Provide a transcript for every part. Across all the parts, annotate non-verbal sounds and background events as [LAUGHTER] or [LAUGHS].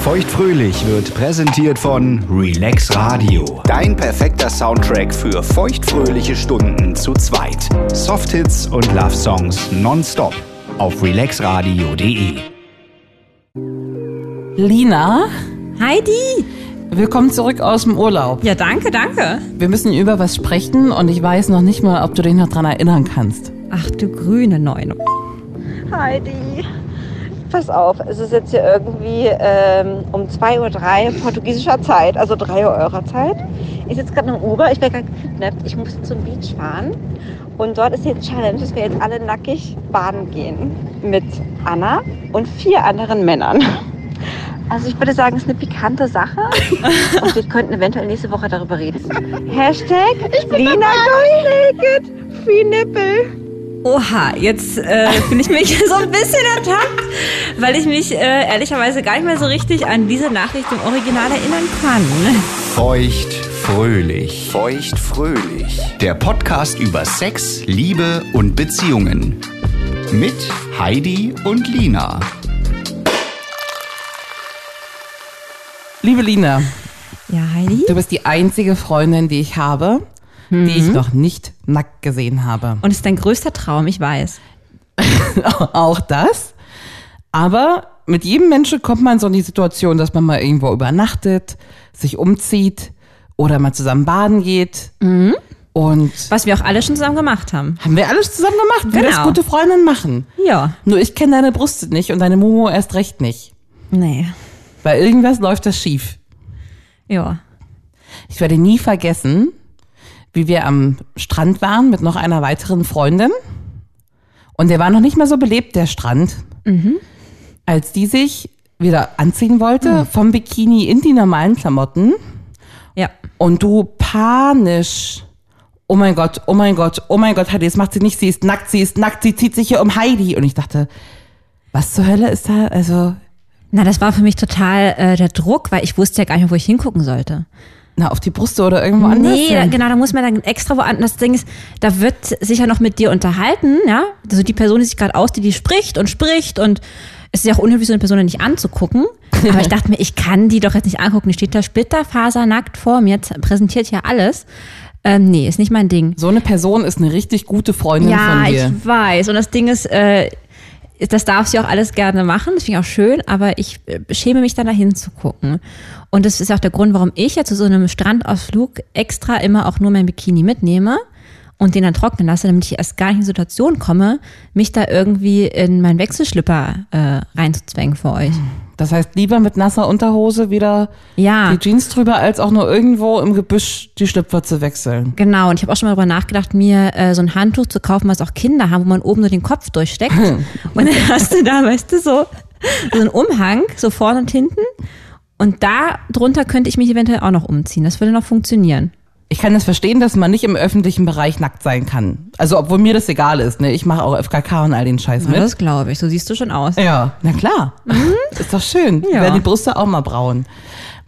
Feuchtfröhlich wird präsentiert von Relax Radio. Dein perfekter Soundtrack für feuchtfröhliche Stunden zu zweit. Softhits und Love Songs nonstop auf relaxradio.de. Lina, Heidi! willkommen zurück aus dem Urlaub. Ja, danke, danke. Wir müssen über was sprechen und ich weiß noch nicht mal, ob du dich noch dran erinnern kannst. Ach du grüne Neune. Heidi, pass auf, es ist jetzt hier irgendwie ähm, um 2.03 Uhr portugiesischer Zeit, also 3 Uhr eurer Zeit. Ich sitze gerade im Uber, ich werde gerade gekidnappt, ich muss zum Beach fahren. Und dort ist die Challenge, dass wir jetzt alle nackig baden gehen. Mit Anna und vier anderen Männern. Also ich würde sagen, es ist eine pikante Sache. [LAUGHS] Und wir könnten eventuell nächste Woche darüber reden. Hashtag Lina goes naked. Free nipple. Oha, jetzt äh, fühle ich mich [LAUGHS] so ein bisschen ertappt, weil ich mich äh, ehrlicherweise gar nicht mehr so richtig an diese Nachricht im Original erinnern kann. Feuchtfröhlich. Feuchtfröhlich. Der Podcast über Sex, Liebe und Beziehungen. Mit Heidi und Lina. Liebe Lina, Ja, Heidi? du bist die einzige Freundin, die ich habe, die ich noch nicht nackt gesehen habe. Und es ist dein größter Traum, ich weiß. [LAUGHS] Auch das. Aber mit jedem Menschen kommt man so in die Situation, dass man mal irgendwo übernachtet, sich umzieht oder mal zusammen baden geht. Und Was wir auch alle schon zusammen gemacht haben. haben wir alles zusammen gemacht, wie das Genau. gute Freundinnen machen. Ja. Nur ich kenne deine Brüste nicht und deine Momo erst recht nicht. Nee. Weil irgendwas läuft das schief. Ja. Ich werde nie vergessen, wie wir am Strand waren mit noch einer weiteren Freundin. Und der war noch nicht mal so belebt, der Strand. Als die sich wieder anziehen wollte, vom Bikini in die normalen Klamotten. Ja. Und du panisch. Oh mein Gott, oh mein Gott, oh mein Gott, Heidi, das macht sie nicht, sie ist nackt, sie ist nackt, sie zieht sich hier um Heidi. Und ich dachte, was zur Hölle ist da? Also, Na, das war für mich total äh, der Druck, weil ich wusste ja gar nicht mehr, wo ich hingucken sollte. Na, auf die Brüste oder irgendwo anders? Nee, genau, da muss man dann extra woanders. Das Ding ist, da wird sich ja noch mit dir unterhalten, ja. Also die Person, die sich gerade aus, die, die spricht und spricht und es ist ja auch unhöflich, so eine Person nicht anzugucken. [LAUGHS] Aber ich dachte mir, ich kann die doch jetzt nicht angucken. Die steht da splitterfasernackt vor mir, jetzt präsentiert hier alles. Ähm, nee, ist nicht mein Ding. So eine Person ist eine richtig gute Freundin Ja, von dir. ich weiß. Und das Ding ist, äh, das darf sie auch alles gerne machen, das finde ich auch schön, aber ich äh, schäme mich dann dahin zu gucken. Und das ist auch der Grund, warum ich ja zu so einem Strandausflug extra immer auch nur mein Bikini mitnehme und den dann trocknen lasse, damit ich erst gar nicht in die Situation komme, mich da irgendwie in meinen Wechselschlipper äh, reinzuzwängen für euch. Das heißt, lieber mit nasser Unterhose wieder Ja. die Jeans drüber, als auch nur irgendwo im Gebüsch die Schlüpfer zu wechseln. Genau, und ich habe auch schon mal darüber nachgedacht, mir äh, so ein Handtuch zu kaufen, was auch Kinder haben, wo man oben nur den Kopf durchsteckt. [LAUGHS] und dann hast du da, weißt du, so, so einen Umhang, so vorne und hinten. Und da drunter könnte ich mich eventuell auch noch umziehen. Das würde noch funktionieren. Ich kann das verstehen, dass man nicht im öffentlichen Bereich nackt sein kann. Also, obwohl mir das egal ist, ne? Ich mache auch FKK und all den Scheiß Ja, mit. das glaube ich. So siehst du schon aus. Ja, na klar. Ist doch schön. Ja. Werden die Brüste auch mal braun.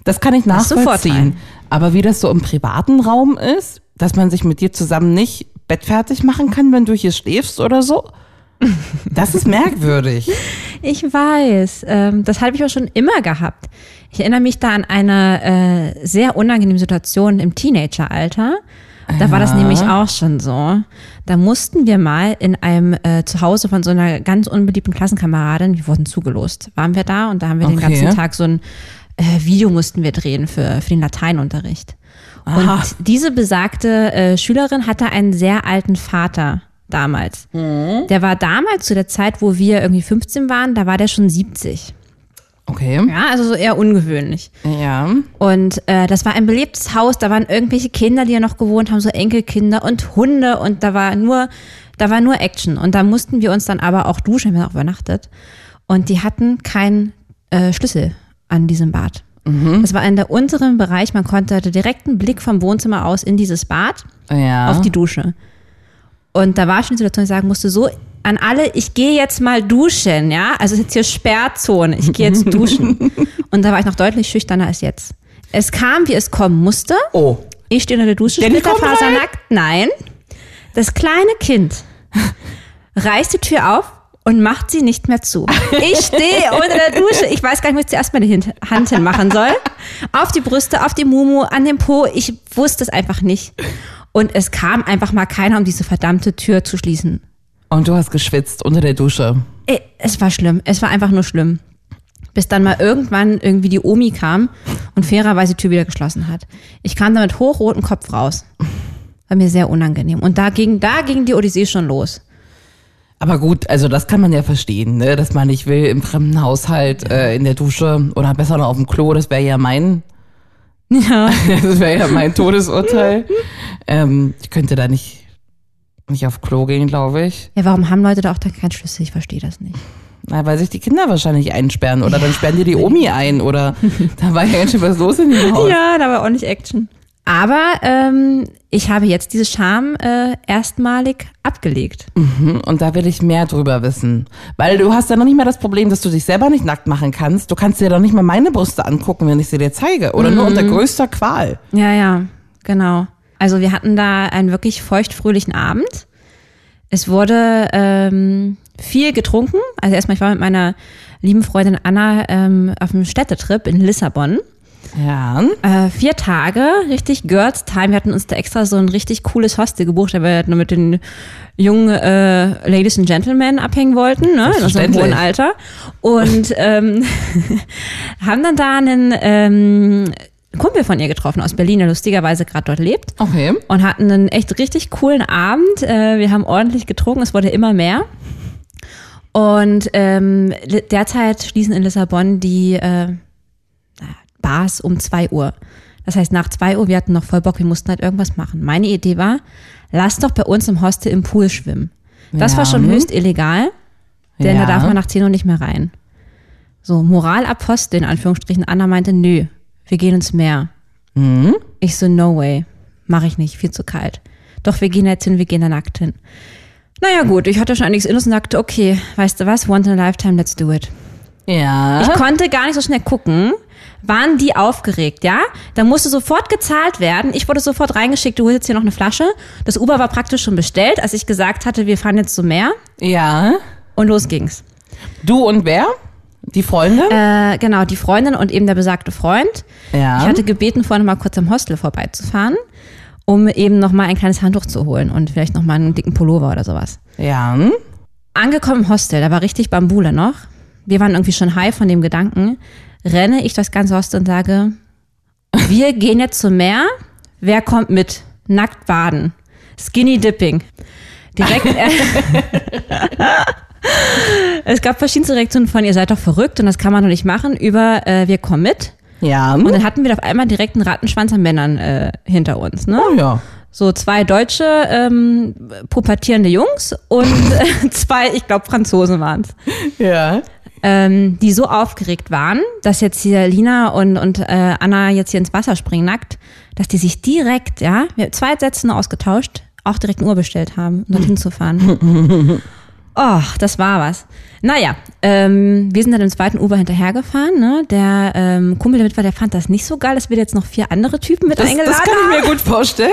Das kann ich nachvollziehen. Aber wie das so im privaten Raum ist, dass man sich mit dir zusammen nicht bettfertig machen kann, wenn du hier schläfst oder so, das ist merkwürdig. [LAUGHS] Ich weiß. Ähm, das habe ich auch schon immer gehabt. Ich erinnere mich da an eine äh, sehr unangenehme Situation im Teenageralter. Da war das nämlich auch schon so. Da mussten wir mal in einem äh, Zuhause von so einer ganz unbeliebten Klassenkameradin, wir wurden zugelost, waren wir da und da haben wir den Okay. ganzen Tag so ein äh, Video mussten wir drehen für, für den Lateinunterricht. Aha. Und diese besagte äh, Schülerin hatte einen sehr alten Vater damals. Der war damals zu der Zeit, wo wir irgendwie 15 waren, da war der schon 70. Okay. Ja, also so eher ungewöhnlich. Ja. Und äh, das war ein belebtes Haus, da waren irgendwelche Kinder, die ja noch gewohnt haben, so Enkelkinder und Hunde und da war nur, da war nur Action. Und da mussten wir uns dann aber auch duschen, wir haben auch übernachtet. Und die hatten keinen äh, Schlüssel an diesem Bad. Das war in der unteren Bereich, man konnte hatte direkten Blick vom Wohnzimmer aus in dieses Bad Ja. auf die Dusche. Und da war schon die Situation, ich sagen musste, so an alle, ich gehe jetzt mal duschen, ja? Also es ist jetzt hier Sperrzone, ich gehe jetzt duschen. [LAUGHS] Und da war ich noch deutlich schüchterner als jetzt. Es kam, wie es kommen musste. oh. Ich stehe unter der Dusche, splitterfasernackt. Nein. Das kleine Kind [LAUGHS] reißt die Tür auf und macht sie nicht mehr zu. Ich stehe [LAUGHS] unter der Dusche. Ich weiß gar nicht, wo ich zuerst meine Hand hinmachen soll. Auf die Brüste, auf die Mumu, an den Po. Ich wusste es einfach nicht. Und es kam einfach mal keiner, um diese verdammte Tür zu schließen. Und du hast geschwitzt unter der Dusche. Es war schlimm. Es war einfach nur schlimm. Bis dann mal irgendwann irgendwie die Omi kam und fairerweise die Tür wieder geschlossen hat. Ich kam da mit hochrotem Kopf raus. War mir sehr unangenehm. Und da ging, da ging die Odyssee schon los. Aber gut, also das kann man ja verstehen, ne? dass man nicht will im fremden Haushalt, äh, in der Dusche oder besser noch auf dem Klo. Das wäre ja mein, Ja. [LAUGHS] das wäre ja mein Todesurteil. ähm, ich könnte da nicht nicht auf Klo gehen, glaube ich. Ja, warum haben Leute da auch dann keinen Schlüssel? Ich verstehe das nicht. Na, weil sich die Kinder wahrscheinlich einsperren oder dann sperren die die Omi ein oder [LAUGHS] da war ja ganz schön was los in dem Haus. Ja, da war auch nicht Action. Aber ähm, ich habe jetzt diese Scham äh, erstmalig abgelegt. Und da will ich mehr drüber wissen. Weil du hast ja noch nicht mal das Problem, dass du dich selber nicht nackt machen kannst. Du kannst dir doch nicht mal meine Brüste angucken, wenn ich sie dir zeige. Oder nur unter größter Qual. Ja, ja, genau. Also wir hatten da einen wirklich feuchtfröhlichen Abend. Es wurde ähm, viel getrunken. Also erstmal, ich war mit meiner lieben Freundin Anna ähm, auf einem Städtetrip in Lissabon. Ja. Äh, vier Tage, richtig Girls Time. Wir hatten uns da extra so ein richtig cooles Hostel gebucht, weil wir halt nur mit den jungen äh, Ladies and Gentlemen abhängen wollten, ne, in unserem hohen Alter. Und ähm, [LAUGHS] haben dann da einen ähm, Kumpel von ihr getroffen aus Berlin, der lustigerweise gerade dort lebt. Okay. Und hatten einen echt richtig coolen Abend. Äh, wir haben ordentlich getrunken, es wurde immer mehr. Und ähm, derzeit schließen in Lissabon die äh, Bars um 2 Uhr. Das heißt, nach 2 Uhr, wir hatten noch voll Bock, wir mussten halt irgendwas machen. Meine Idee war, lass doch bei uns im Hostel im Pool schwimmen. Das Ja. war schon höchst illegal, denn Ja. da darf man nach 10 Uhr nicht mehr rein. So, Moralapostel in Anführungsstrichen. Anna meinte, nö, wir gehen ins Meer. Mhm. Ich so, no way, mache ich nicht, viel zu kalt. Doch, wir gehen jetzt hin, wir gehen da nackt hin. Naja gut, ich hatte schon einiges in uns und sagte, okay, weißt du was, once in a lifetime, let's do it. Ja. Ich konnte gar nicht so schnell gucken. Waren die aufgeregt, ja? Da musste sofort gezahlt werden. Ich wurde sofort reingeschickt, du holst jetzt hier noch eine Flasche. Das Uber war praktisch schon bestellt, als ich gesagt hatte, wir fahren jetzt zum Meer. ja. Und los ging's. Du und wer? Die Freundin? Äh, genau, die Freundin und eben der besagte Freund. ja. Ich hatte gebeten, vorhin mal kurz am Hostel vorbeizufahren, um eben noch mal ein kleines Handtuch zu holen und vielleicht noch mal einen dicken Pullover oder sowas. ja. Angekommen im Hostel, da war richtig Bambule noch. Wir waren irgendwie schon high von dem Gedanken. Renne ich das ganze Hostel und sage, wir gehen jetzt zum Meer. Wer kommt mit? Nackt baden. Skinny Dipping. Direkt. [LAUGHS] [LAUGHS] [LAUGHS] es gab verschiedenste Reaktionen von, ihr seid doch verrückt und das kann man doch nicht machen, über äh, wir kommen mit. Ja. Und dann hatten wir auf einmal direkt einen Rattenschwanz an Männern äh, hinter uns. Ne? oh ja. So zwei deutsche ähm, pubertierende Jungs und [LAUGHS] zwei, ich glaube, Franzosen waren's, Ja. ähm, die so aufgeregt waren, dass jetzt hier Lina und, und äh, Anna jetzt hier ins Wasser springen nackt, dass die sich direkt, ja, wir haben zwei Sätze nur ausgetauscht, auch direkt ein Uhr bestellt haben, um dorthin zu fahren. [LAUGHS] Oh, das war was. Naja, ähm, wir sind dann im zweiten Uber hinterhergefahren. Ne? Der ähm, Kumpel, der mit war, der fand das nicht so geil, dass wir jetzt noch vier andere Typen mit Das, eingeladen das kann haben. ich mir gut vorstellen.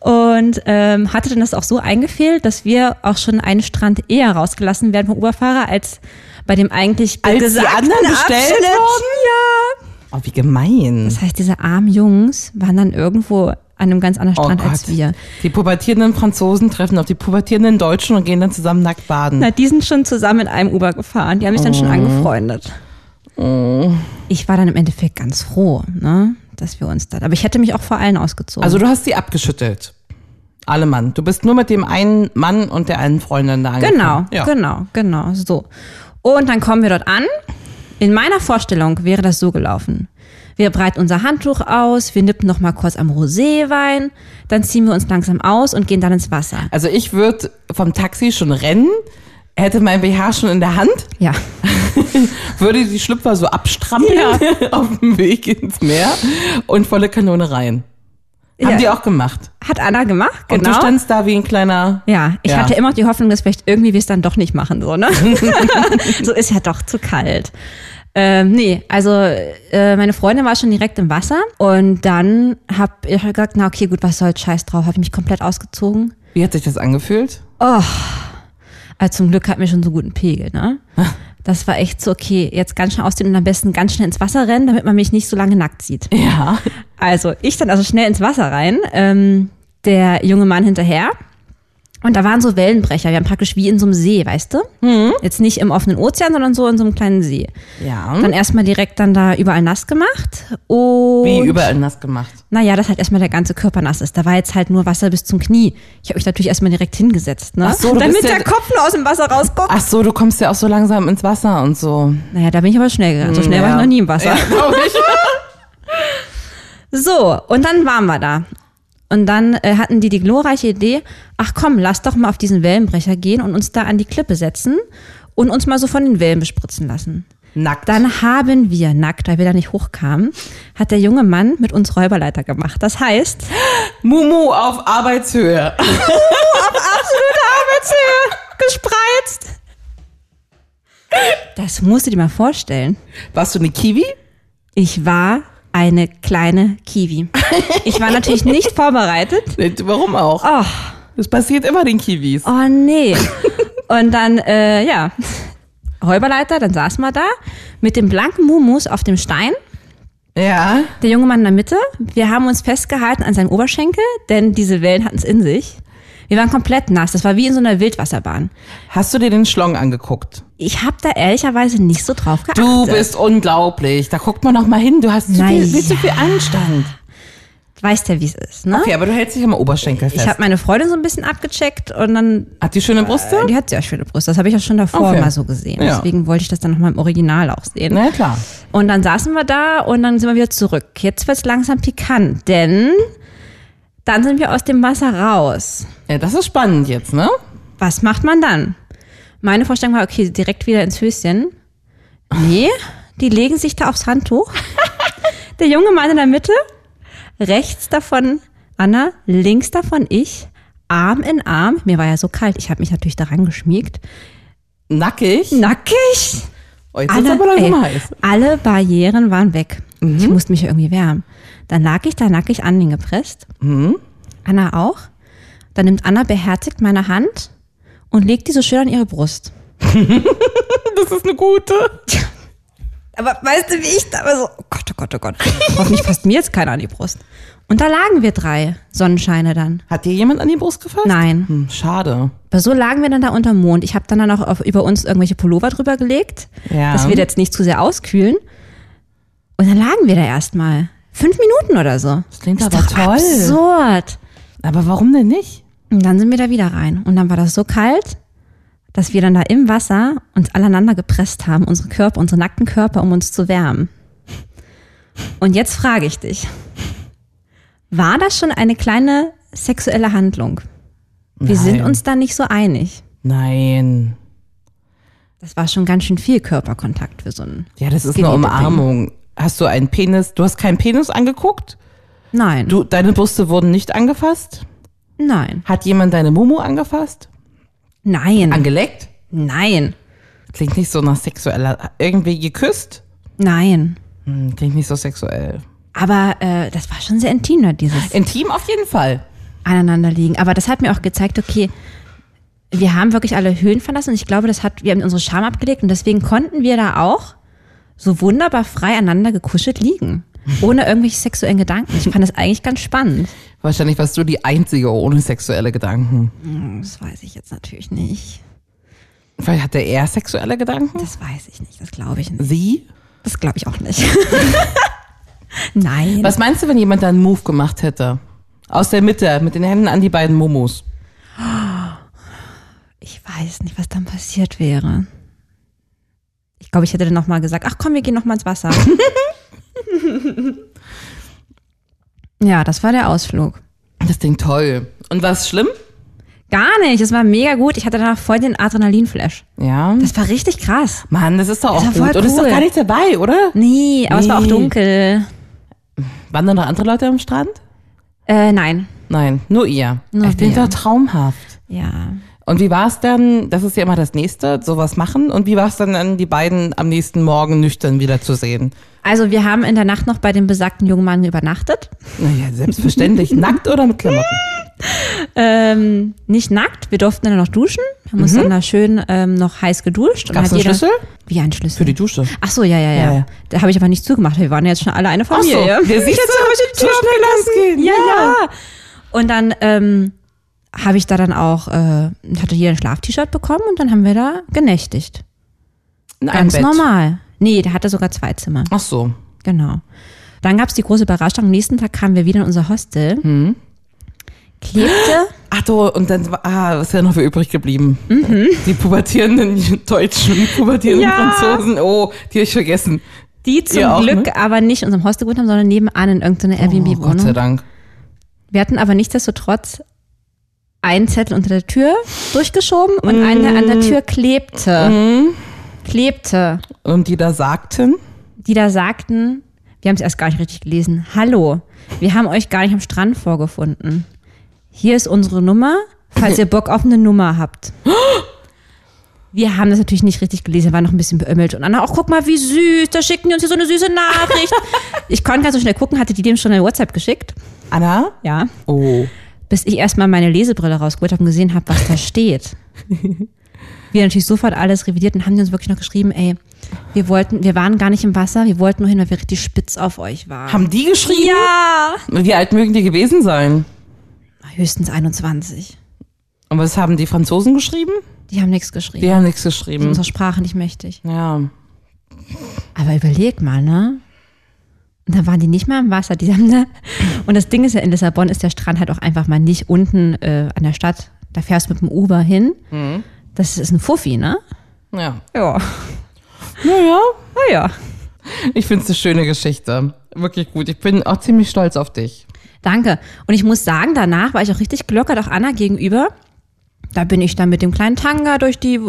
Und ähm, hatte dann das auch so eingefehlt, dass wir auch schon einen Strand eher rausgelassen werden vom Uberfahrer, als bei dem eigentlich Als die anderen bestellt wurden? Ja. Oh, wie gemein. Das heißt, diese armen Jungs waren dann irgendwo an einem ganz anderen Oh Strand Gott. als wir. Die pubertierenden Franzosen treffen auf die pubertierenden Deutschen und gehen dann zusammen nackt baden. Na, die sind schon zusammen in einem Uber gefahren. Die haben mich dann schon angefreundet. Ich war dann im Endeffekt ganz froh, ne, dass wir uns da. Aber ich hätte mich auch vor allen ausgezogen. Also du hast sie abgeschüttelt. Alle Mann. Du bist nur mit dem einen Mann und der einen Freundin da angekommen. Genau, Ja. genau, genau, so. Und dann kommen wir dort an. In meiner Vorstellung wäre das so gelaufen. Wir breiten unser Handtuch aus, wir nippen noch mal kurz am Roséwein, dann ziehen wir uns langsam aus und gehen dann ins Wasser. Also ich würde vom Taxi schon rennen, hätte mein BH schon in der Hand, Ja. [LAUGHS] würde die Schlüpfer so abstrampeln [LAUGHS] auf dem Weg ins Meer und volle Kanone rein. Haben Ja. die auch gemacht. Hat Anna gemacht, Und genau. du standst da wie ein kleiner. ja, ich Ja. hatte immer die Hoffnung, dass vielleicht irgendwie wir es dann doch nicht machen, so, ne? [LAUGHS] so ist ja doch zu kalt. Ähm, nee, also äh, meine Freundin war schon direkt im Wasser und dann hab ich gesagt, na okay, gut, was soll's, scheiß drauf, habe ich mich komplett ausgezogen. Wie hat sich das angefühlt? Also zum Glück hatten wir schon so guten Pegel, ne? [LAUGHS] Das war echt so, okay, jetzt ganz schnell ausziehen und am besten ganz schnell ins Wasser rennen, damit man mich nicht so lange nackt sieht. Ja. Also ich dann also schnell ins Wasser rein, ähm, der junge Mann hinterher. Und da waren so Wellenbrecher. Wir haben praktisch wie in so einem See, weißt du? Jetzt nicht im offenen Ozean, sondern so in so einem kleinen See. Ja. Dann erstmal direkt dann da überall nass gemacht. Und Wie überall nass gemacht. naja, dass halt erstmal der ganze Körper nass ist. Da war jetzt halt nur Wasser bis zum Knie. Ich habe mich natürlich erstmal direkt hingesetzt, ne? Ach so, du Damit bist ja- der Kopf nur aus dem Wasser rausguckt. Ach so, du kommst ja auch so langsam ins Wasser und so. Naja, da bin ich aber schnell gegangen. So schnell war ich noch nie im Wasser. Ja, ich. [LAUGHS] So, und dann waren wir da. Und dann äh, hatten die die glorreiche Idee, ach komm, lass doch mal auf diesen Wellenbrecher gehen und uns da an die Klippe setzen und uns mal so von den Wellen bespritzen lassen. Nackt. Dann haben wir, nackt, weil wir da nicht hochkamen, hat der junge Mann mit uns Räuberleiter gemacht. Das heißt, [GASPS] Mumu auf Arbeitshöhe. [LAUGHS] absolute Arbeitshöhe, gespreizt. Das musst du dir mal vorstellen. Warst du eine Kiwi? Ich war eine kleine Kiwi. Ich war natürlich nicht [LAUGHS] vorbereitet. Warum auch? Oh, Das passiert immer den Kiwis. oh nee. Und dann, äh, ja, Räuberleiter, dann saßen wir da mit dem blanken Mumus auf dem Stein. Ja. Der junge Mann in der Mitte. Wir haben uns festgehalten an seinem Oberschenkel, denn diese Wellen hatten es in sich. Wir waren komplett nass. Das war wie in so einer Wildwasserbahn. Hast du dir den Schlong angeguckt? Ich habe da ehrlicherweise nicht so drauf geachtet. Du bist unglaublich. Da guckt man noch mal hin. Du hast zu viel, viel zu ja. viel Anstand. Weißt ja, wie es ist, ne? Okay, aber du hältst dich am Oberschenkel fest. Ich habe meine Freundin so ein bisschen abgecheckt und dann, Hat die schöne Brüste? die hat sehr schöne Brüste. Das habe ich auch schon davor Okay. mal so gesehen. Ja. Deswegen wollte ich das dann nochmal im Original auch sehen. Na ja, klar. Und dann saßen wir da und dann sind wir wieder zurück. Jetzt wird's langsam pikant, denn dann sind wir aus dem Wasser raus. Ja, das ist spannend jetzt, ne? Was macht man dann? Meine Vorstellung war, okay, direkt wieder ins Höschen. Nee, die legen sich da aufs Handtuch. [LAUGHS] Der junge Mann in der Mitte, rechts davon Anna, links davon ich, Arm in Arm. Mir war ja so kalt, ich habe mich natürlich daran geschmiegt. Nackig. Nackig. Oh, jetzt ist aber ey, heiß. alle Barrieren waren weg. Ich musste mich irgendwie wärmen. Dann lag ich da nackig an den gepresst. Anna auch. Dann nimmt Anna beherzigt meine Hand und legt die so schön an ihre Brust. [LAUGHS] Das ist eine gute. Aber weißt du, wie ich da war so, oh Gott, oh Gott, oh Gott. Hoffentlich fasst mir jetzt keiner an die Brust. Und da lagen wir drei Sonnenscheine dann. Hat dir jemand an die Brust gefasst? Nein. Hm, schade. Aber so lagen wir dann da unterm Mond. Ich habe dann dann auch auf, über uns irgendwelche Pullover drüber gelegt, Ja. dass wir jetzt nicht zu sehr auskühlen. Und dann lagen wir da erstmal. Fünf Minuten oder so. Das klingt Ist aber toll. absurd. Aber warum denn nicht? Und dann sind wir da wieder rein. Und dann war das so kalt, dass wir dann da im Wasser uns aneinander gepresst haben, unsere Körper, unsere nackten Körper, um uns zu wärmen. Und jetzt frage ich dich, war das schon eine kleine sexuelle Handlung? Wir sind Nein. uns da nicht so einig. Nein. Das war schon ganz schön viel Körperkontakt für so einen. Ja, das ist eine. Umarmung. Hast du einen Penis? Du hast keinen Penis angeguckt? Nein, Du, deine Brüste wurden nicht angefasst? Nein, Hat jemand deine Mumu angefasst? nein, Angeleckt? nein, Klingt nicht so nach sexueller. Irgendwie geküsst? nein. Hm, klingt nicht so sexuell. Aber äh, das war schon sehr intim, ne, dieses Intim auf jeden Fall. aneinander liegen. Aber das hat mir auch gezeigt, okay, wir haben wirklich alle Höhen verlassen und ich glaube, das hat, wir haben unsere Scham abgelegt und deswegen konnten wir da auch so wunderbar frei aneinander gekuschelt liegen. Ohne irgendwelche sexuellen Gedanken. Ich fand das eigentlich ganz spannend. Wahrscheinlich warst du die Einzige ohne sexuelle Gedanken. Das weiß ich jetzt natürlich nicht. Vielleicht hatte er sexuelle Gedanken? Das weiß ich nicht. Das glaube ich nicht. Sie? Das glaube ich auch nicht. [LAUGHS] Nein. Was meinst du, wenn jemand da einen Move gemacht hätte? Aus der Mitte, mit den Händen an die beiden Mumus. Ich weiß nicht, was dann passiert wäre. Ich glaube, ich hätte dann nochmal gesagt, ach komm, wir gehen nochmal ins Wasser. [LAUGHS] [LAUGHS] ja, das war der Ausflug. Das Ding toll. Und war es schlimm? Gar nicht, es war mega gut. Ich hatte danach voll den Adrenalinflash. Ja. Das war richtig krass. Mann, das ist doch auch Das war gut. voll Und ist doch cool. gar nichts dabei, oder? Nee, aber es war auch Nee. dunkel. Waren da noch andere Leute am Strand? Äh, nein. Nein, nur ihr. Nur ich wir. doch traumhaft. Ja. Und wie war es dann, das ist ja immer das Nächste, sowas machen. Und wie war es dann, dann, die beiden am nächsten Morgen nüchtern wieder zu sehen? Also wir haben in der Nacht noch bei dem besagten jungen Mann übernachtet. Naja, selbstverständlich. Nackt oder mit Klamotten? [LAUGHS] ähm, nicht nackt, wir durften dann noch duschen. Wir haben uns dann da schön ähm, noch heiß geduscht. Und Gab's hat einen jeder- Schlüssel? Wie ein Schlüssel? Für die Dusche. Ach so, ja, ja, ja. Ja, ja. Da habe ich aber nicht zugemacht. Wir waren jetzt schon alle eine Familie. der sieht so, so schnell das gehen. Ja, ja. Und dann ähm, habe ich da dann auch, äh, hatte jeder ein Schlaf-T-Shirt bekommen und dann haben wir da genächtigt. In Ganz Bett. normal. Nee, der hatte sogar zwei Zimmer. Ach so. Genau. Dann gab's die große Überraschung. Am nächsten Tag kamen wir wieder in unser Hostel. Mhm. Klebte. Ach du, und dann, war- ah, was ist ja noch für übrig geblieben? Die pubertierenden Deutschen, pubertierenden Ja. Franzosen, oh, die hab ich vergessen. Die zum Ihr auch, Glück ne? aber nicht in unserem Hostel gewohnt haben, sondern nebenan in irgendeiner Oh, Gott sei Airbnb-Wohnung. Dank. wir hatten aber nichtsdestotrotz einen Zettel unter der Tür durchgeschoben und einen, der an der Tür klebte. Klebte. Und die da sagten, Die da sagten, wir haben es erst gar nicht richtig gelesen, hallo, wir haben euch gar nicht am Strand vorgefunden. Hier ist unsere Nummer, falls ihr Bock auf eine Nummer habt. Wir haben das natürlich nicht richtig gelesen, wir waren noch ein bisschen beömmelt. Und Anna, auch guck mal, wie süß, da schicken die uns hier so eine süße Nachricht. [LAUGHS] ich konnte ganz so schnell gucken, hatte die dem schon eine WhatsApp geschickt. Anna, Ja. oh, Bis ich erstmal meine Lesebrille rausgeholt habe und gesehen habe, was da steht. [LAUGHS] wir natürlich sofort alles revidiert und haben die uns wirklich noch geschrieben, ey, wir wollten, wir waren gar nicht im Wasser, wir wollten nur hin, weil wir richtig spitz auf euch waren. haben die geschrieben? ja! Wie alt mögen die gewesen sein? Höchstens 21. Und was haben die Franzosen geschrieben? Die haben nichts geschrieben. Die haben nichts geschrieben. unserer Sprache nicht mächtig. Ja. Aber überleg mal, ne? Und dann waren die nicht mal im Wasser. Die [LAUGHS] haben da, und das Ding ist ja, in Lissabon ist der Strand halt auch einfach mal nicht unten äh, an der Stadt. Da fährst du mit dem Uber hin. Das ist ein Fuffi, ne? Ja. Ja. Naja, Naja. ich finde es eine schöne Geschichte. Wirklich gut. Ich bin auch ziemlich stolz auf dich. Danke. Und ich muss sagen, danach war ich auch richtig gelockert, auch Anna gegenüber. Da bin ich dann mit dem kleinen Tanga durch die,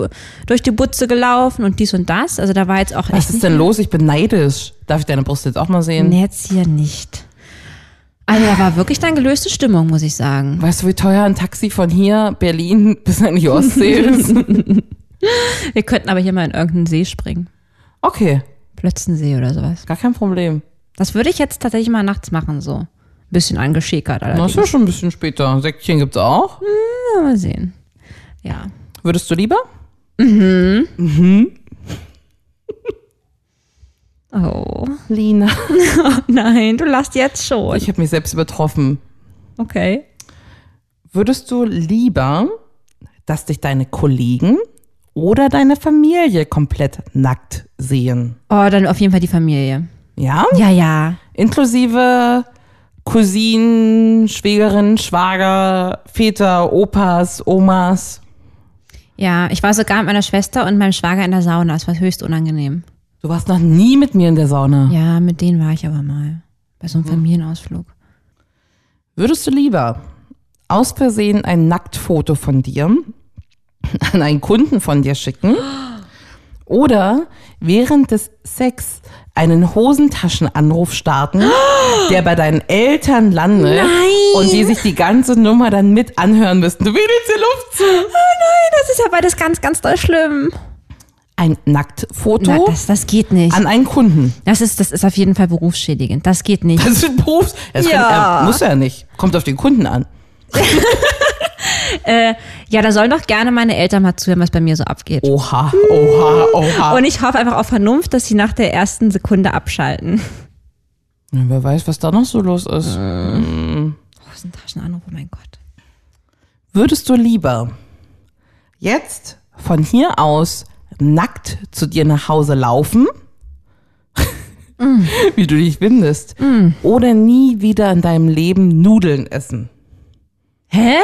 durch die Butze gelaufen und dies und das. Also da war jetzt auch Was echt ist denn los? Ich bin neidisch. Darf ich deine Brust jetzt auch mal sehen? jetzt hier nicht. Also da war wirklich dann gelöste Stimmung, muss ich sagen. Weißt du, wie teuer ein Taxi von hier, Berlin, bis an die Ostsee [LAUGHS] ist? Wir könnten aber hier mal in irgendeinen See springen. Okay, Plötzensee oder sowas. gar kein Problem. Das würde ich jetzt tatsächlich mal nachts machen, so. Bisschen angeschäkert Das allerdings. ist ja schon ein bisschen später. Säckchen gibt's auch. Ja, mal sehen. Ja. Würdest du lieber? Oh. Lina. [LAUGHS] Nein, du lachst jetzt schon. Ich habe mich selbst übertroffen. Okay. Würdest du lieber, dass dich deine Kollegen oder deine Familie komplett nackt sehen? Oh, dann auf jeden Fall die Familie. Ja? Ja, ja. Inklusive Cousinen, Schwägerin, Schwager, Väter, Opas, Omas. Ja, ich war sogar mit meiner Schwester und meinem Schwager in der Sauna. Es war höchst unangenehm. Du warst noch nie mit mir in der Sauna. Ja, mit denen war ich aber mal. Bei so einem Familienausflug. Würdest du lieber aus Versehen ein Nacktfoto von dir [LAUGHS] an einen Kunden von dir schicken [GASPS] oder während des Sex einen Hosentaschenanruf starten, [GASPS] der bei deinen Eltern landet und die sich die ganze Nummer dann mit anhören müssten. Du wedelst die Luft zu. Das ist ja beides ganz, ganz doll schlimm. Ein Nacktfoto Na, das, das geht nicht. an einen Kunden. Das ist, das ist auf jeden Fall berufsschädigend. Das geht nicht. Das ist ein Berufs... Das Ja. kann, er, muss er nicht. Kommt auf den Kunden an. [LAUGHS] [LAUGHS] Ja, da sollen doch gerne meine Eltern mal zuhören, was bei mir so abgeht. Oha, oha, oha. Und ich hoffe einfach auf Vernunft, dass sie nach der ersten Sekunde abschalten. Ja, wer weiß, was da noch so los ist. Hosentaschenanruf, oh mein Gott. Würdest du lieber jetzt von hier aus nackt zu dir nach Hause laufen, [LAUGHS] wie du dich findest, oder nie wieder in deinem Leben Nudeln essen? Hä?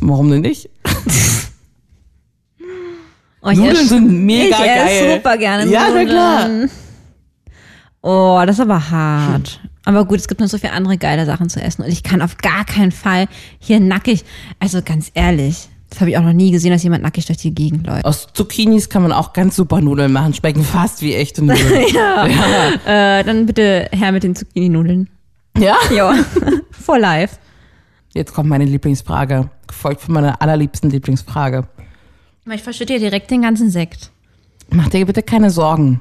Warum denn nicht? [LAUGHS] Oh, ich Nudeln sind mega ich esse geil. super gerne Ja, na Nudeln. klar. Oh, das ist aber hart. Aber gut, es gibt noch so viele andere geile Sachen zu essen. Und ich kann auf gar keinen Fall hier nackig, also ganz ehrlich, das habe ich auch noch nie gesehen, dass jemand nackig durch die Gegend läuft. Aus Zucchinis kann man auch ganz super Nudeln machen, schmecken fast wie echte Nudeln. [LAUGHS] Äh, dann bitte her mit den Zucchini-Nudeln. ja? Ja, [LAUGHS] for life. Jetzt kommt meine Lieblingsfrage, gefolgt von meiner allerliebsten Lieblingsfrage. Aber Ich verschütte dir direkt den ganzen Sekt. Mach dir bitte keine Sorgen.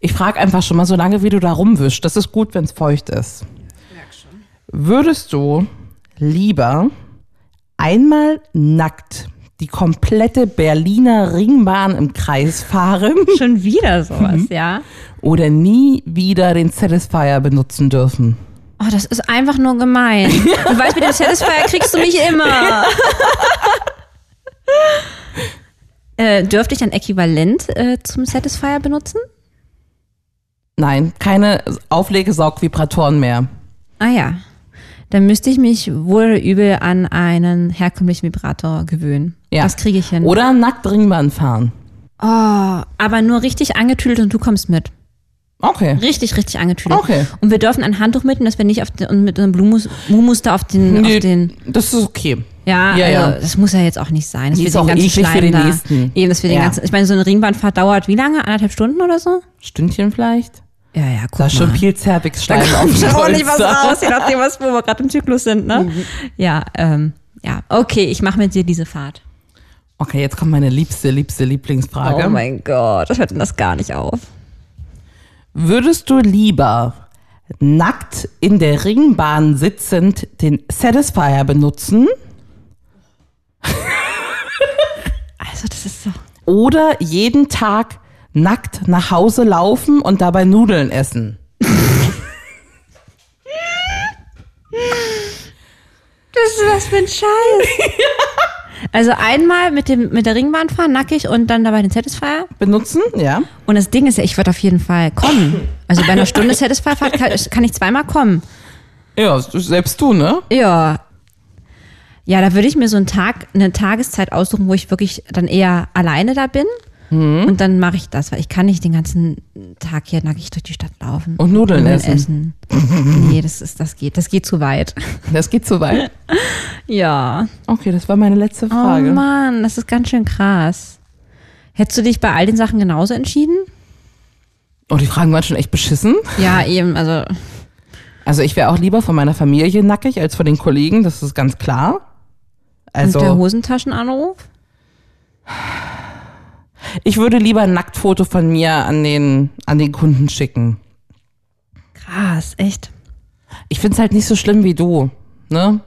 Ich frage einfach schon mal so lange, wie du da rumwischst. Das ist gut, wenn es feucht ist. Würdest du lieber Einmal nackt die komplette Berliner Ringbahn im Kreis fahren [LAUGHS] Schon wieder sowas, ja. oder nie wieder den Satisfier benutzen dürfen. Oh, das ist einfach nur gemein. Du weißt, mit dem Satisfier kriegst du mich immer. [LAUGHS] äh, dürfte ich ein Äquivalent äh, zum Satisfier benutzen? Nein, keine Auflegesaugvibratoren mehr. Ah ja. Dann müsste ich mich wohl oder übel an einen herkömmlichen Vibrator gewöhnen. Ja. Das kriege ich hin. Oder nackt Ringbahn fahren. Oh, aber nur richtig angetüdelt und du kommst mit. Okay. Richtig, richtig angetüdelt. Okay. Und wir dürfen ein Handtuch mitnehmen, dass wir nicht auf den, mit einem Mumus auf den, Nee, auf den, das ist okay. ja, Ja, also, ja. das muss ja jetzt auch nicht sein. Das ist auch eklig für den da, nächsten. Eben, dass wir den Ja. ganzen, ich meine, so eine Ringbandfahrt dauert wie lange? Anderthalb Stunden oder so? Stündchen vielleicht? Ja, ja, guck Da ist schon viel Zervixschleim auf dem Schau nicht was raus, je nachdem, was, wo wir gerade im Zyklus sind, ne? Mhm. Ja, ähm, ja, okay, ich mache mit dir diese Fahrt. Okay, jetzt kommt meine liebste, liebste Lieblingsfrage. Oh mein Gott, das hört denn das gar nicht auf. Würdest du lieber nackt in der Ringbahn sitzend den Satisfier benutzen [LAUGHS] Also, das ist so. oder jeden Tag nackt nach Hause laufen und dabei Nudeln essen? Das ist was für ein Scheiß. [LAUGHS] [LAUGHS] Also einmal mit dem mit der Ringbahn fahren, nackig und dann dabei den Satisfier. Benutzen? Ja. Und das Ding ist ja, ich würde auf jeden Fall kommen. Also bei einer Stunde Satisfier-Fahrt kann, kann ich zweimal kommen. Ja, selbst du, ne? Ja. Ja, da würde ich mir so einen Tag, eine Tageszeit aussuchen, wo ich wirklich dann eher alleine da bin. Mhm. Und dann mache ich das, weil ich kann nicht den ganzen Tag hier nackig durch die Stadt laufen. Und Nudeln essen. [LAUGHS] Nee, das ist, das geht, das geht zu weit. [LAUGHS] Das geht so weit. Ja. Okay, das war meine letzte Oh Frage. Mann, das ist ganz schön krass. Hättest du dich bei all den Sachen genauso entschieden? Oh, die Fragen waren schon echt beschissen. Ja, eben, also. Also ich wäre auch lieber von meiner Familie nackig als von den Kollegen, das ist ganz klar. und der Also Hosentaschenanruf? Ich würde lieber ein Nacktfoto von mir an den, an den Kunden schicken. Krass, echt. Ich find's halt nicht so schlimm wie du, ne?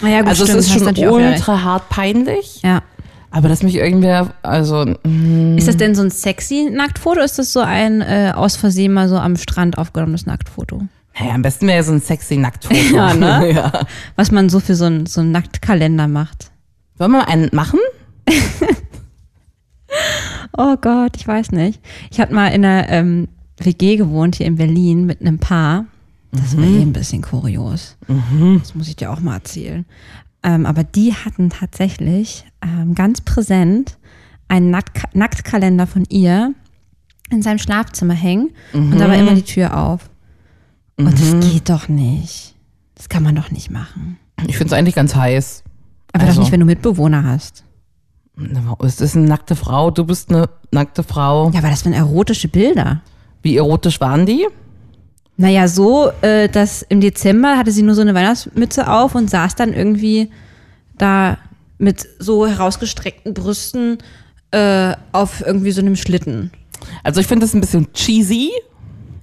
Naja, gut, also stimmt, es ist schon auch ultra hart peinlich, Ja. aber dass mich irgendwer, also mm, Ist das denn so ein sexy Nacktfoto? Oder ist das so ein äh, aus Versehen mal so am Strand aufgenommenes Nacktfoto? naja, am besten wäre ja so ein sexy Nacktfoto. [LAUGHS] Ja, ne? [LAUGHS] ja. Was man so für so einen so einen Nacktkalender macht. Wollen wir mal einen machen? [LAUGHS] Oh Gott, ich weiß nicht. Ich hatte mal in einer ähm, WG gewohnt hier in Berlin mit einem Paar. Das war eh ein bisschen kurios. Das muss ich dir auch mal erzählen. Ähm, aber die hatten tatsächlich ähm, ganz präsent einen Nackt Nacktkalender von ihr in seinem Schlafzimmer hängen und da war immer die Tür auf. Und das geht doch nicht. Das kann man doch nicht machen. Ich find's eigentlich ganz heiß. Aber Also. doch nicht, wenn du Mitbewohner hast. Es ist eine nackte Frau, du bist eine nackte Frau. Ja, aber das waren erotische Bilder. Wie erotisch waren die? Naja, so, äh, dass im Dezember hatte sie nur so eine Weihnachtsmütze auf und saß dann irgendwie da mit so herausgestreckten Brüsten äh, auf irgendwie so einem Schlitten. Also ich finde das ein bisschen cheesy,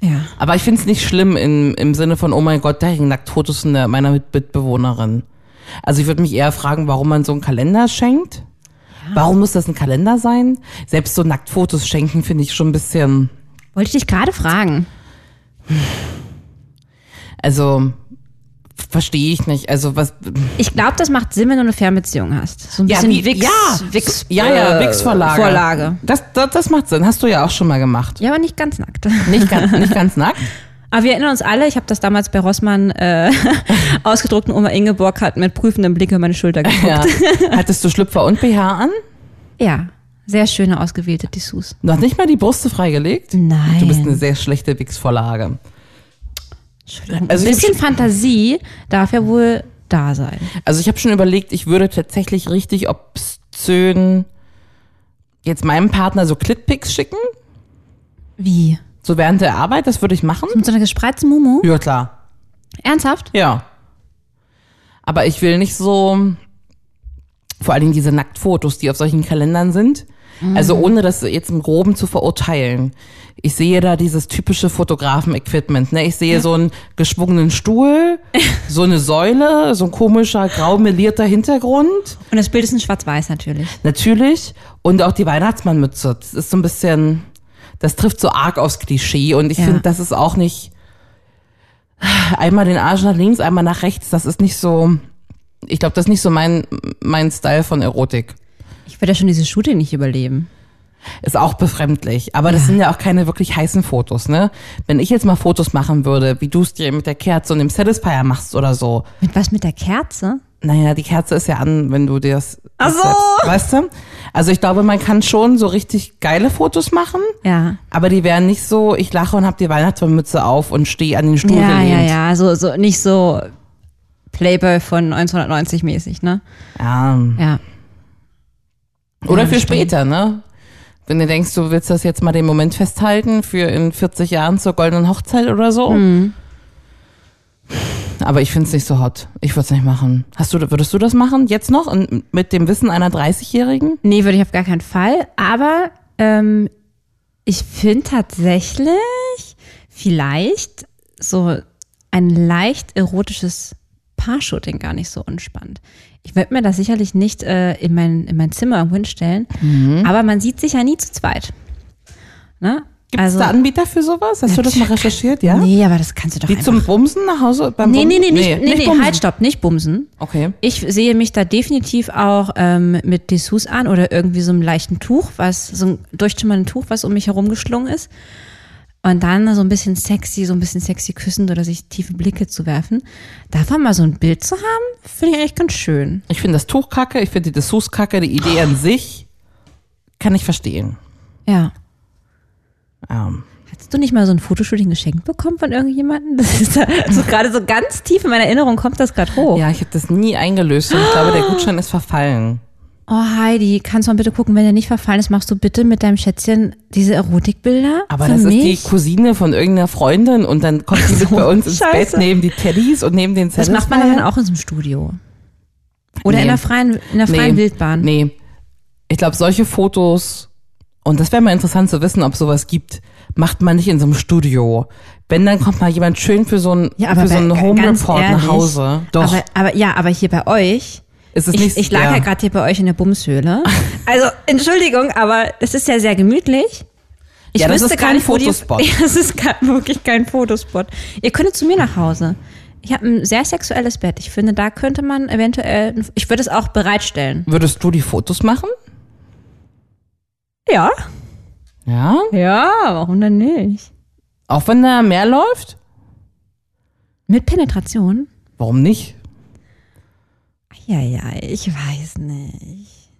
Ja. aber ich finde es nicht schlimm im, im Sinne von, oh mein Gott, da hängen Nacktfotos von der- meiner Mit- Mitbewohnerin. Also ich würde mich eher fragen, warum man so einen Kalender schenkt. Warum muss das ein Kalender sein? Selbst so Nacktfotos schenken finde ich schon ein bisschen, Wollte ich dich gerade fragen. also verstehe ich nicht. Also was, Ich glaube, das macht Sinn, wenn du eine Fernbeziehung hast. So ein ja, bisschen wie, Wix, ja, Wix, ja, ja, äh, Wix-Vorlage. Vorlage. Das, das, das macht Sinn. Hast du ja auch schon mal gemacht. Ja, aber nicht ganz nackt. Nicht ganz, nicht [LAUGHS] ganz nackt. Aber wir erinnern uns alle, ich habe das damals bei Rossmann äh, [LAUGHS] ausgedruckt und Oma Ingeborg hat mit prüfendem Blick über meine Schulter geguckt. Ja. [LAUGHS] Hattest du Schlüpfer und BH an? Ja, sehr schöne ausgewählte Dessous. Noch nicht mal die Brüste freigelegt? Nein. Du bist eine sehr schlechte Wix-Vorlage. Also Ein bisschen Fantasie darf ja wohl da sein. Also ich habe schon überlegt, ich würde tatsächlich richtig obszön jetzt meinem Partner so Clitpics schicken. Wie? So während der Arbeit, das würde ich machen. Mit so einer gespreizten Mumu? Ja, klar. Ernsthaft? Ja. Aber ich will nicht so, vor allen Dingen diese Nacktfotos, die auf solchen Kalendern sind, Also ohne das jetzt im Groben zu verurteilen. Ich sehe da dieses typische Fotografen-Equipment. Ne? Ich sehe so einen geschwungenen Stuhl, [LAUGHS] so eine Säule, so ein komischer grau melierter Hintergrund. Und das Bild ist in schwarz-weiß natürlich. Natürlich. Und auch die Weihnachtsmannmütze. Das ist so ein bisschen, das trifft so arg aufs Klischee. Und ich Ja. finde, das ist auch nicht einmal den Arsch nach links, einmal nach rechts. Das ist nicht so, ich glaube, das ist nicht so mein, mein Style von Erotik. Ich werde ja schon dieses Shooting nicht überleben. Ist auch befremdlich. Aber das Ja. sind ja auch keine wirklich heißen Fotos, ne? Wenn ich jetzt mal Fotos machen würde, wie du es dir mit der Kerze und dem Satisfier machst oder so. Mit was mit der Kerze? Naja, die Kerze ist ja an, wenn du dir das. Ach so. selbst- Weißt du? Also ich glaube, man kann schon so richtig geile Fotos machen, Ja. aber die wären nicht so, ich lache und hab die Weihnachtsmannmütze auf und stehe an den Stuhl Ja, ja, gelehnt. ja. So, so, nicht so Playboy von 1990 mäßig, ne? Ja. Ja. Oder Ja, für später, ne? Wenn du denkst, du willst das jetzt mal den Moment festhalten für in 40 Jahren zur goldenen Hochzeit oder so. Mhm. Aber ich find's nicht so hot. Ich würde es nicht machen. Hast du, würdest du das machen? Jetzt noch? Und mit dem Wissen einer 30-Jährigen? Nee, würde ich auf gar keinen Fall. Aber ähm, ich finde tatsächlich vielleicht so ein leicht erotisches Paar-Shooting gar nicht so unspannend. Ich würde mir das sicherlich nicht äh, in, mein, in mein Zimmer irgendwo hinstellen, aber man sieht sich ja nie zu zweit. Ne? Gibt es da Anbieter für sowas? Hast du das mal recherchiert? Ja? Nee, aber das kannst du doch Die einfach... zum Bumsen nach Hause beim nee, nee, nee, nicht, nee, nee, Bumsen. halt, stopp, nicht bumsen. Okay. Ich sehe mich da definitiv auch ähm, mit Dessous an oder irgendwie so einem leichten Tuch, was so ein durchschimmernden Tuch, was um mich herum geschlungen ist. Und dann so ein bisschen sexy, so ein bisschen sexy küssend oder sich tiefe Blicke zu werfen. Davon mal so ein Bild zu haben, finde ich eigentlich ganz schön. Ich finde das Tuch kacke, ich finde die Dessous kacke, die Idee an sich kann ich verstehen. Ja. Ähm, Hast du nicht mal so ein Fotoshooting geschenkt bekommen von irgendjemandem? Das ist da, [LAUGHS] so gerade so ganz tief in meiner Erinnerung kommt das gerade hoch. ja, ich habe das nie eingelöst und ich glaube, der [GASPS] Gutschein ist verfallen. Oh Heidi, kannst du mal bitte gucken, wenn der nicht verfallen ist, machst du bitte mit deinem Schätzchen diese Erotikbilder? Aber das mich? ist die Cousine von irgendeiner Freundin und dann kommt mit so, bei uns ins scheiße. Bett neben die Teddys und neben den Das macht man dann auch in so einem Studio. Oder Nee. in der freien, in der freien Wildbahn. Nee. Ich glaube, solche Fotos, und das wäre mal interessant zu wissen, ob sowas gibt, macht man nicht in so einem Studio. Wenn, dann kommt mal jemand schön für so ein, Ja, für so einen Home Report nach ehrlich, Hause. Doch. Aber, aber ja, aber hier bei euch. ist es Ich, nicht, ich lag ja, gerade hier bei euch in der Bumshöhle. [LAUGHS] Also, Entschuldigung, aber es ist ja sehr gemütlich. Ich Ja, das wüsste ist gar kein nicht, die- Fotospot. [LAUGHS] Ja, das ist wirklich kein Fotospot. Ihr könntet zu mir nach Hause. Ich habe ein sehr sexuelles Bett. Ich finde, da könnte man eventuell, ich würde es auch bereitstellen. Würdest du die Fotos machen? Ja. Ja. Ja, warum denn nicht? Auch wenn da mehr läuft? Mit Penetration? Warum nicht? Ja, ja, ich weiß nicht.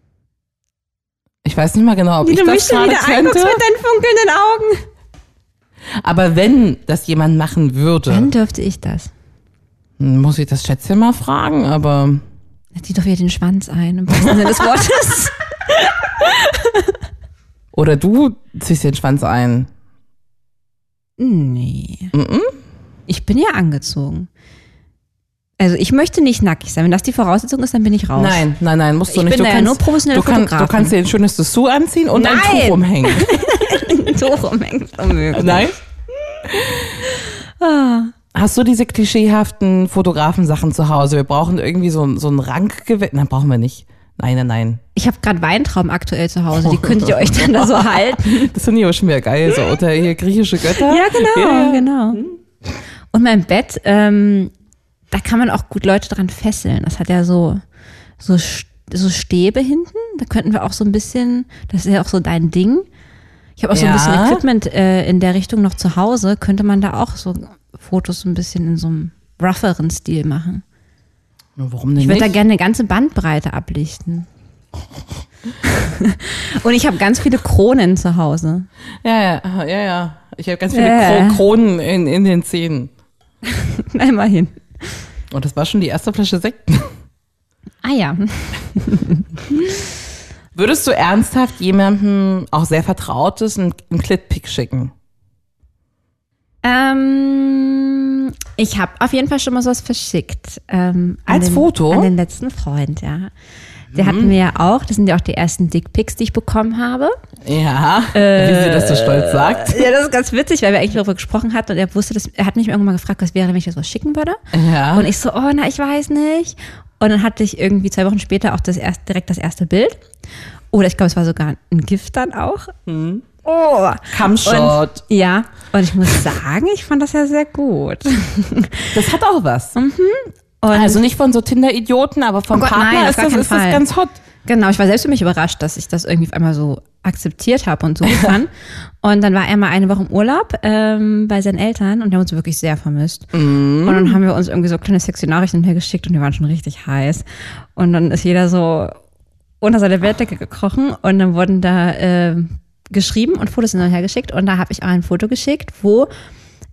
Ich weiß nicht mal genau, ob Wie ich du das schon gerade wieder anguckst mit deinen funkelnden Augen. Aber wenn das jemand machen würde, Dann dürfte ich das. dann muss ich das Schätzchen mal fragen, aber Zieh doch wieder den Schwanz ein, im wahrsten Sinne des Wortes. [LAUGHS] oder du ziehst den Schwanz ein. Nee. Mhm. Ich bin ja angezogen. Also ich möchte nicht nackig sein. Wenn das die Voraussetzung ist, dann bin ich raus. Nein, nein, nein, musst du Ich nicht. bin du ja nur professionelle du, kann, du kannst dir ein schönes Dessous anziehen und ein Nein. Tuch umhängen. so [LAUGHS] rumhängt unmöglich. Nein? Ah. Hast du diese klischeehaften Fotografensachen zu Hause? Wir brauchen irgendwie so, ein- so ein Rankgewänd. Nein, brauchen wir nicht. Nein, nein, nein. Ich habe gerade Weintrauben aktuell zu Hause. Die könntet ihr euch dann da so [LAUGHS] halten. Das ich aber schon wieder geil. So unter hier griechische Götter. Ja, genau, Ja. genau. Und mein Bett, ähm, da kann man auch gut Leute dran fesseln. Das hat ja so, so, so Stäbe hinten. Da könnten wir auch so ein bisschen, das ist ja auch so dein Ding. Ich habe auch so ein Ja. bisschen Equipment äh, in der Richtung noch zu Hause. Könnte man da auch so Fotos so ein bisschen in so einem rougheren Stil machen. Warum denn Ich würde da gerne eine ganze Bandbreite ablichten. [LAUGHS] Und ich habe ganz viele Kronen zu Hause. Ja, ja, ja, ja. Ich habe ganz viele. Kro Kronen in, in den Zähnen. [LAUGHS] Einmal hin. Und das war schon die erste Flasche Sekt. Ah ja. [LAUGHS] Würdest du ernsthaft jemandem, auch sehr Vertrautes, einen, einen Clitpick schicken? Ähm, Ich habe auf jeden Fall schon mal sowas verschickt. Ähm, Als den, Foto? An den letzten Freund, ja. Der hatten Mhm. wir ja auch. Das sind ja auch die ersten Dickpics, die ich bekommen habe. Ja, wie sie das so stolz sagt. [LAUGHS] Ja, das ist ganz witzig, weil wir eigentlich darüber gesprochen hatten und er wusste das, er hat mich irgendwann mal gefragt, was wäre, wenn ich das was schicken würde. Ja. Und ich so, oh, na, ich weiß nicht. Und dann hatte ich irgendwie zwei Wochen später auch das erste, direkt das erste Bild. Oder ich glaube, es war sogar ein Gift dann auch. Oh. Und, ja, und ich muss sagen, ich fand das ja sehr gut. [LAUGHS] Das hat auch was. Und Also nicht von so Tinder-Idioten, aber vom Oh Gott, Partner nein, ist, das, ist das ganz hot. Genau, ich war selbst für mich überrascht, dass ich das irgendwie auf einmal so akzeptiert habe und so fand. [LAUGHS] Und dann war er mal eine Woche im Urlaub ähm, bei seinen Eltern und die haben uns wirklich sehr vermisst. Und dann haben wir uns irgendwie so kleine sexy Nachrichten hergeschickt und wir waren schon richtig heiß. Und dann ist jeder so unter seine Bettdecke gekrochen und dann wurden da äh, geschrieben und Fotos hin und her geschickt. Und da habe ich auch ein Foto geschickt, wo,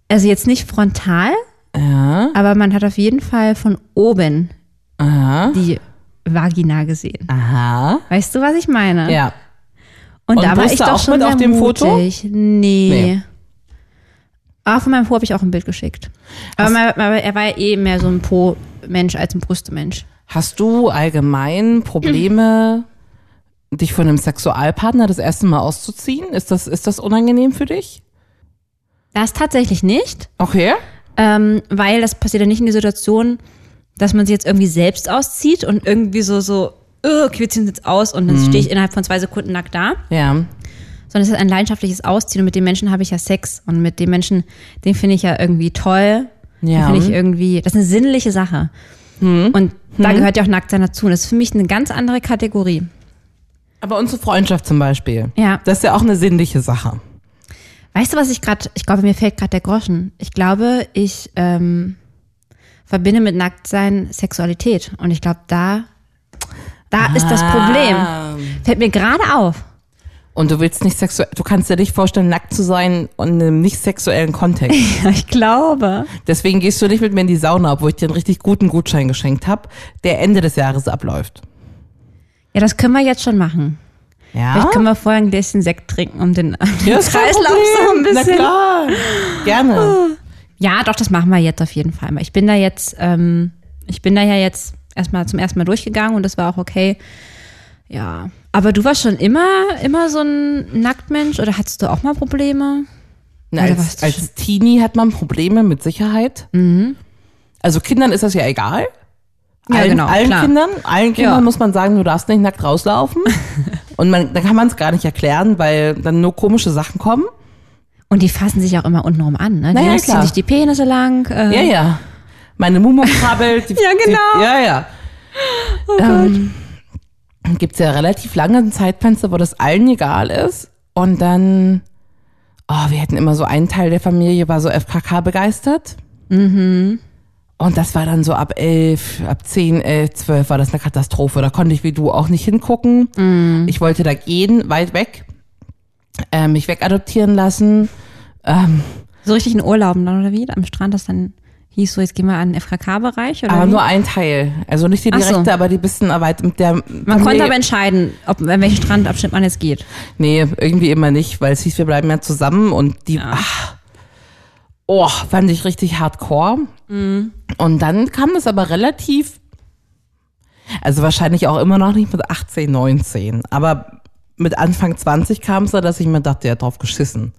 also jetzt nicht frontal, Ja. aber man hat auf jeden Fall von oben Aha. die Vagina gesehen. Aha. Weißt du, was ich meine? Ja. Und, Und da war ich doch auch schon mit sehr auf dem Foto? mutig. Nee. Nee. Aber von meinem Po habe ich auch ein Bild geschickt. Aber, mein, aber er war ja eh mehr so ein Po-Mensch als ein Brüste-Mensch. Hast du allgemein Probleme, dich von einem Sexualpartner das erste Mal auszuziehen? Ist das, ist das unangenehm für dich? Das tatsächlich nicht, Okay. ähm, weil das passiert ja nicht in der Situation, dass man sich jetzt irgendwie selbst auszieht und irgendwie so, so, okay, wir ziehen uns jetzt aus und dann Mhm. stehe ich innerhalb von zwei Sekunden nackt da. Ja. sondern es ist ein leidenschaftliches Ausziehen und mit dem Menschen habe ich ja Sex und mit dem Menschen, den finde ich ja irgendwie toll. Den Ja. finde ich irgendwie, das ist eine sinnliche Sache. Und da gehört ja auch Nacktsein dazu. Und das ist für mich eine ganz andere Kategorie. Aber unsere Freundschaft zum Beispiel. Ja. Das ist ja auch eine sinnliche Sache. Weißt du, was ich gerade, ich glaube, mir fällt gerade der Groschen. Ich glaube, ich ähm, verbinde mit Nacktsein Sexualität. Und ich glaube, da, da ist das Problem. Fällt mir gerade auf. Und du willst nicht sexuell, du kannst dir nicht vorstellen, nackt zu sein und in einem nicht sexuellen Kontext. [LAUGHS] Ja, ich glaube. Deswegen gehst du nicht mit mir in die Sauna, obwohl ich dir einen richtig guten Gutschein geschenkt habe, der Ende des Jahres abläuft. Ja, das können wir jetzt schon machen. Ja? Vielleicht können wir vorher ein Gläschen Sekt trinken, um den, [LAUGHS] um den ja, Kreislauf so ein bisschen. Na klar. Gerne. [LAUGHS] Ja, doch, das machen wir jetzt auf jeden Fall. Ich bin da jetzt, ähm, ich bin da ja jetzt erstmal zum ersten Mal durchgegangen und das war auch okay. Ja. Aber du warst schon immer, immer so ein Nacktmensch oder hattest du auch mal Probleme? Na, als, als Teenie hat man Probleme mit Sicherheit. Also Kindern ist das ja egal. Ja, allen, genau, allen klar. Kindern, allen Kindern Ja. muss man sagen, du darfst nicht nackt rauslaufen. [LAUGHS] Und man, dann kann man es gar nicht erklären, weil dann nur komische Sachen kommen. Und die fassen sich auch immer untenrum an, ne? Die Na ja, ziehen klar. sich die Penisse lang. Äh, Ja, ja. Meine Mumu [LAUGHS] krabbelt. Die, Ja, genau. Oh Die, ja, ja. ähm, Gibt es ja relativ lange ein Zeitfenster, wo das allen egal ist. Und dann, oh, wir hatten immer so einen Teil der Familie, war so FKK begeistert. Mhm. Und das war dann so ab elf, ab zehn, elf, zwölf war das eine Katastrophe. Da konnte ich wie du auch nicht hingucken. Mhm. Ich wollte da gehen, weit weg, äh, mich wegadoptieren lassen. Ähm, So richtig in Urlauben dann oder wie? Am Strand, das dann hieß so, jetzt gehen wir an den FKK-Bereich oder aber wie? nur ein Teil. Also nicht die Ach so. direkte, aber die bisschen weit mit der. Man konnte aber entscheiden, ob, an welchen Strandabschnitt man jetzt geht. Nee, irgendwie immer nicht, weil es hieß, wir bleiben ja zusammen und die. Ach, oh, fand ich richtig hardcore. Und dann kam es aber relativ. Also wahrscheinlich auch immer noch nicht mit 18, 19. Aber mit Anfang 20 kam es da, dass ich mir dachte, ja, drauf geschissen.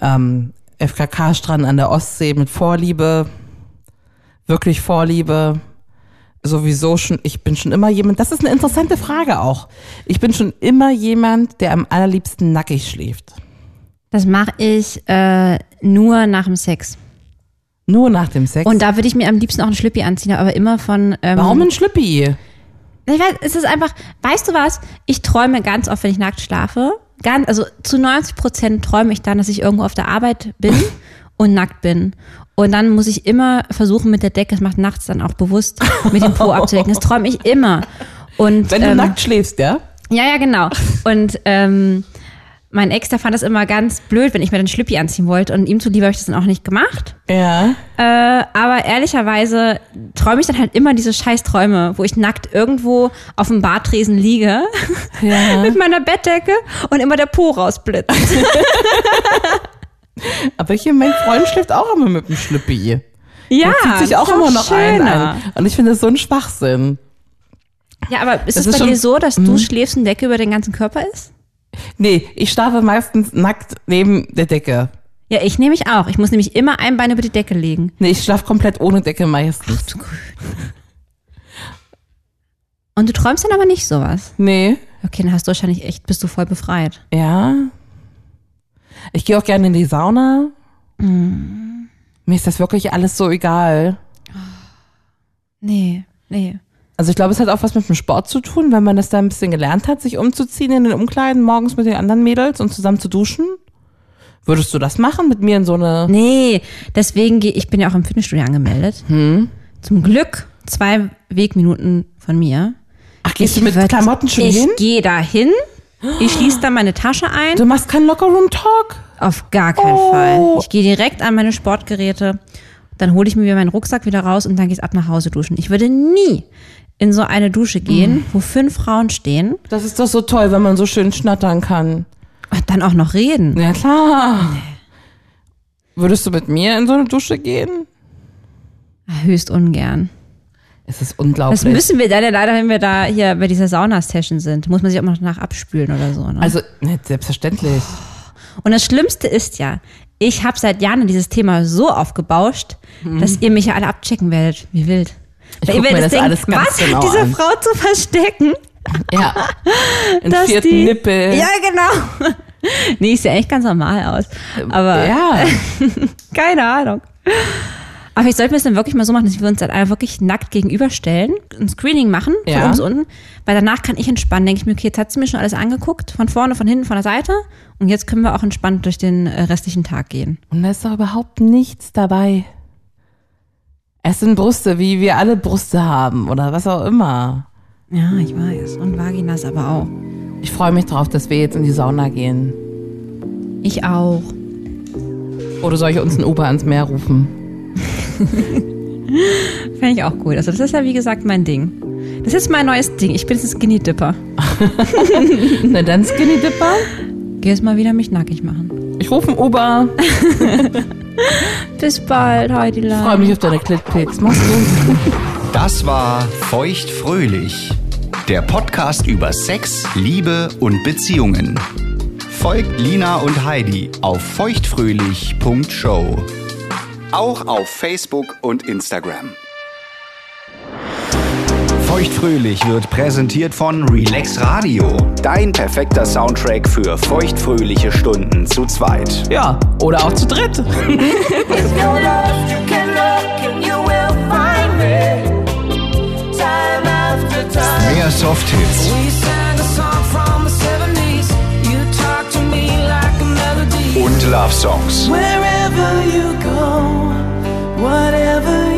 Ähm, FKK-Strand an der Ostsee mit Vorliebe. Wirklich Vorliebe. Sowieso schon, ich bin schon immer jemand, das ist eine interessante Frage auch. Ich bin schon immer jemand, der am allerliebsten nackig schläft. Das mache ich äh, nur nach dem Sex. Nur nach dem Sex. Und da würde ich mir am liebsten auch ein Schlüppi anziehen, aber immer von. Ähm, Warum ein Schlüppi? Ich weiß, es ist einfach, weißt du was? Ich träume ganz oft, wenn ich nackt schlafe. Ganz, also zu 90 Prozent träume ich dann, dass ich irgendwo auf der Arbeit bin [LAUGHS] und nackt bin. Und dann muss ich immer versuchen mit der Decke, das macht nachts dann auch bewusst, mit dem Po abzudecken. Das träume ich immer. Und, Wenn du ähm, nackt schläfst, ja? Ja, ja, genau. Und ähm, mein Ex, der fand das immer ganz blöd, wenn ich mir den Schlüppi anziehen wollte. Und ihm zuliebe habe ich das dann auch nicht gemacht. Ja. Äh, aber ehrlicherweise träume ich dann halt immer diese Scheißträume, wo ich nackt irgendwo auf dem Badtresen liege [LAUGHS] Ja. [LAUGHS] mit meiner Bettdecke und immer der Po rausblitzt. [LAUGHS] Aber hier, mein Freund schläft auch immer mit dem Schlüppi. Ja, Der zieht sich auch immer noch einen an. Und ich finde das so ein Schwachsinn. Ja, aber ist Das es bei schon- dir so, dass Mhm. du schläfst und Decke über den ganzen Körper ist? Nee, ich schlafe meistens nackt neben der Decke. Ja, ich nehme mich auch. Ich muss nämlich immer ein Bein über die Decke legen. Nee, ich schlafe komplett ohne Decke meistens. Und du träumst dann aber nicht sowas. Nee, Okay, dann hast du wahrscheinlich echt, bist du voll befreit. ja. Ich gehe auch gerne in die Sauna. Mir ist das wirklich alles so egal. Nee, nee. Also ich glaube, es hat auch was mit dem Sport zu tun, wenn man das da ein bisschen gelernt hat, sich umzuziehen in den Umkleiden morgens mit den anderen Mädels und zusammen zu duschen. Würdest du das machen mit mir in so eine... Nee, deswegen gehe ich bin ja auch im Fitnessstudio angemeldet. Hm? Zum Glück zwei Wegminuten von mir. Ach, gehst du mit würd- Klamotten schon ich hin? gehe da hin. Ich schließe dann meine Tasche ein. Du machst keinen Lockerroom-Talk? Auf gar keinen Oh. Fall. Ich gehe direkt an meine Sportgeräte. Dann hole ich mir meinen Rucksack wieder raus und dann geht's ab nach Hause duschen. Ich würde nie in so eine Dusche gehen, wo fünf Frauen stehen Das ist doch so toll, wenn man so schön schnattern kann. und dann auch noch reden. Ja, klar. Würdest du mit mir in so eine Dusche gehen? Höchst ungern. Es ist unglaublich. Das müssen wir dann ja leider, wenn wir da hier bei dieser Sauna-Session sind. Muss man sich auch mal danach abspülen oder so. Ne? also, ne, selbstverständlich. Und das Schlimmste ist ja, ich habe seit Jahren dieses Thema so aufgebauscht, dass ihr mich ja alle abchecken werdet. Wie wild. Ich Weil guck ihr mir das alles ganz was genau hat diese an. Frau zu verstecken? Ja. [LAUGHS] Einen dass vierten die, Nippel. Ja, genau. [LAUGHS] nee, ich sehe echt ganz normal aus. Aber ja. [LAUGHS] keine Ahnung. Aber ich sollte mir das dann wirklich mal so machen, dass wir uns dann alle wirklich nackt gegenüberstellen, ein Screening machen, von Ja. oben bis unten, weil danach kann ich entspannen. Denke ich mir, okay, jetzt hat sie mir schon alles angeguckt, von vorne, von hinten, von der Seite. Und jetzt können wir auch entspannt durch den äh, restlichen Tag gehen. Und da ist doch überhaupt nichts dabei. Es sind Brüste, wie wir alle Brüste haben oder was auch immer. Ja, ich weiß. Und Vaginas aber auch. Ich freue mich drauf, dass wir jetzt in die Sauna gehen. Ich auch. Oder soll ich uns ein Uber ans Meer rufen? [LAUGHS] Fände ich auch cool. Also das ist ja wie gesagt mein Ding. Das ist mein neues Ding. Ich bin jetzt ein Skinny Dipper. [LAUGHS] Na dann Skinny Dipper. Geh jetzt mal wieder mich nackig machen. Ich rufe ein Uber. [LAUGHS] Bis bald, Heidi Ich freue mich auf deine Clitpics. Mach's gut. Das war Feuchtfröhlich, der Podcast über Sex, Liebe und Beziehungen. Folgt Lina und Heidi auf feuchtfröhlich.show. Auch auf Facebook und Instagram. Feuchtfröhlich wird präsentiert von Relax Radio. Dein perfekter Soundtrack für feuchtfröhliche Stunden zu zweit. Ja, oder auch zu dritt. Mehr Softhits, We sang a song from the 70s. You talk to me like a melody. und Love Songs. Wherever you go, whatever you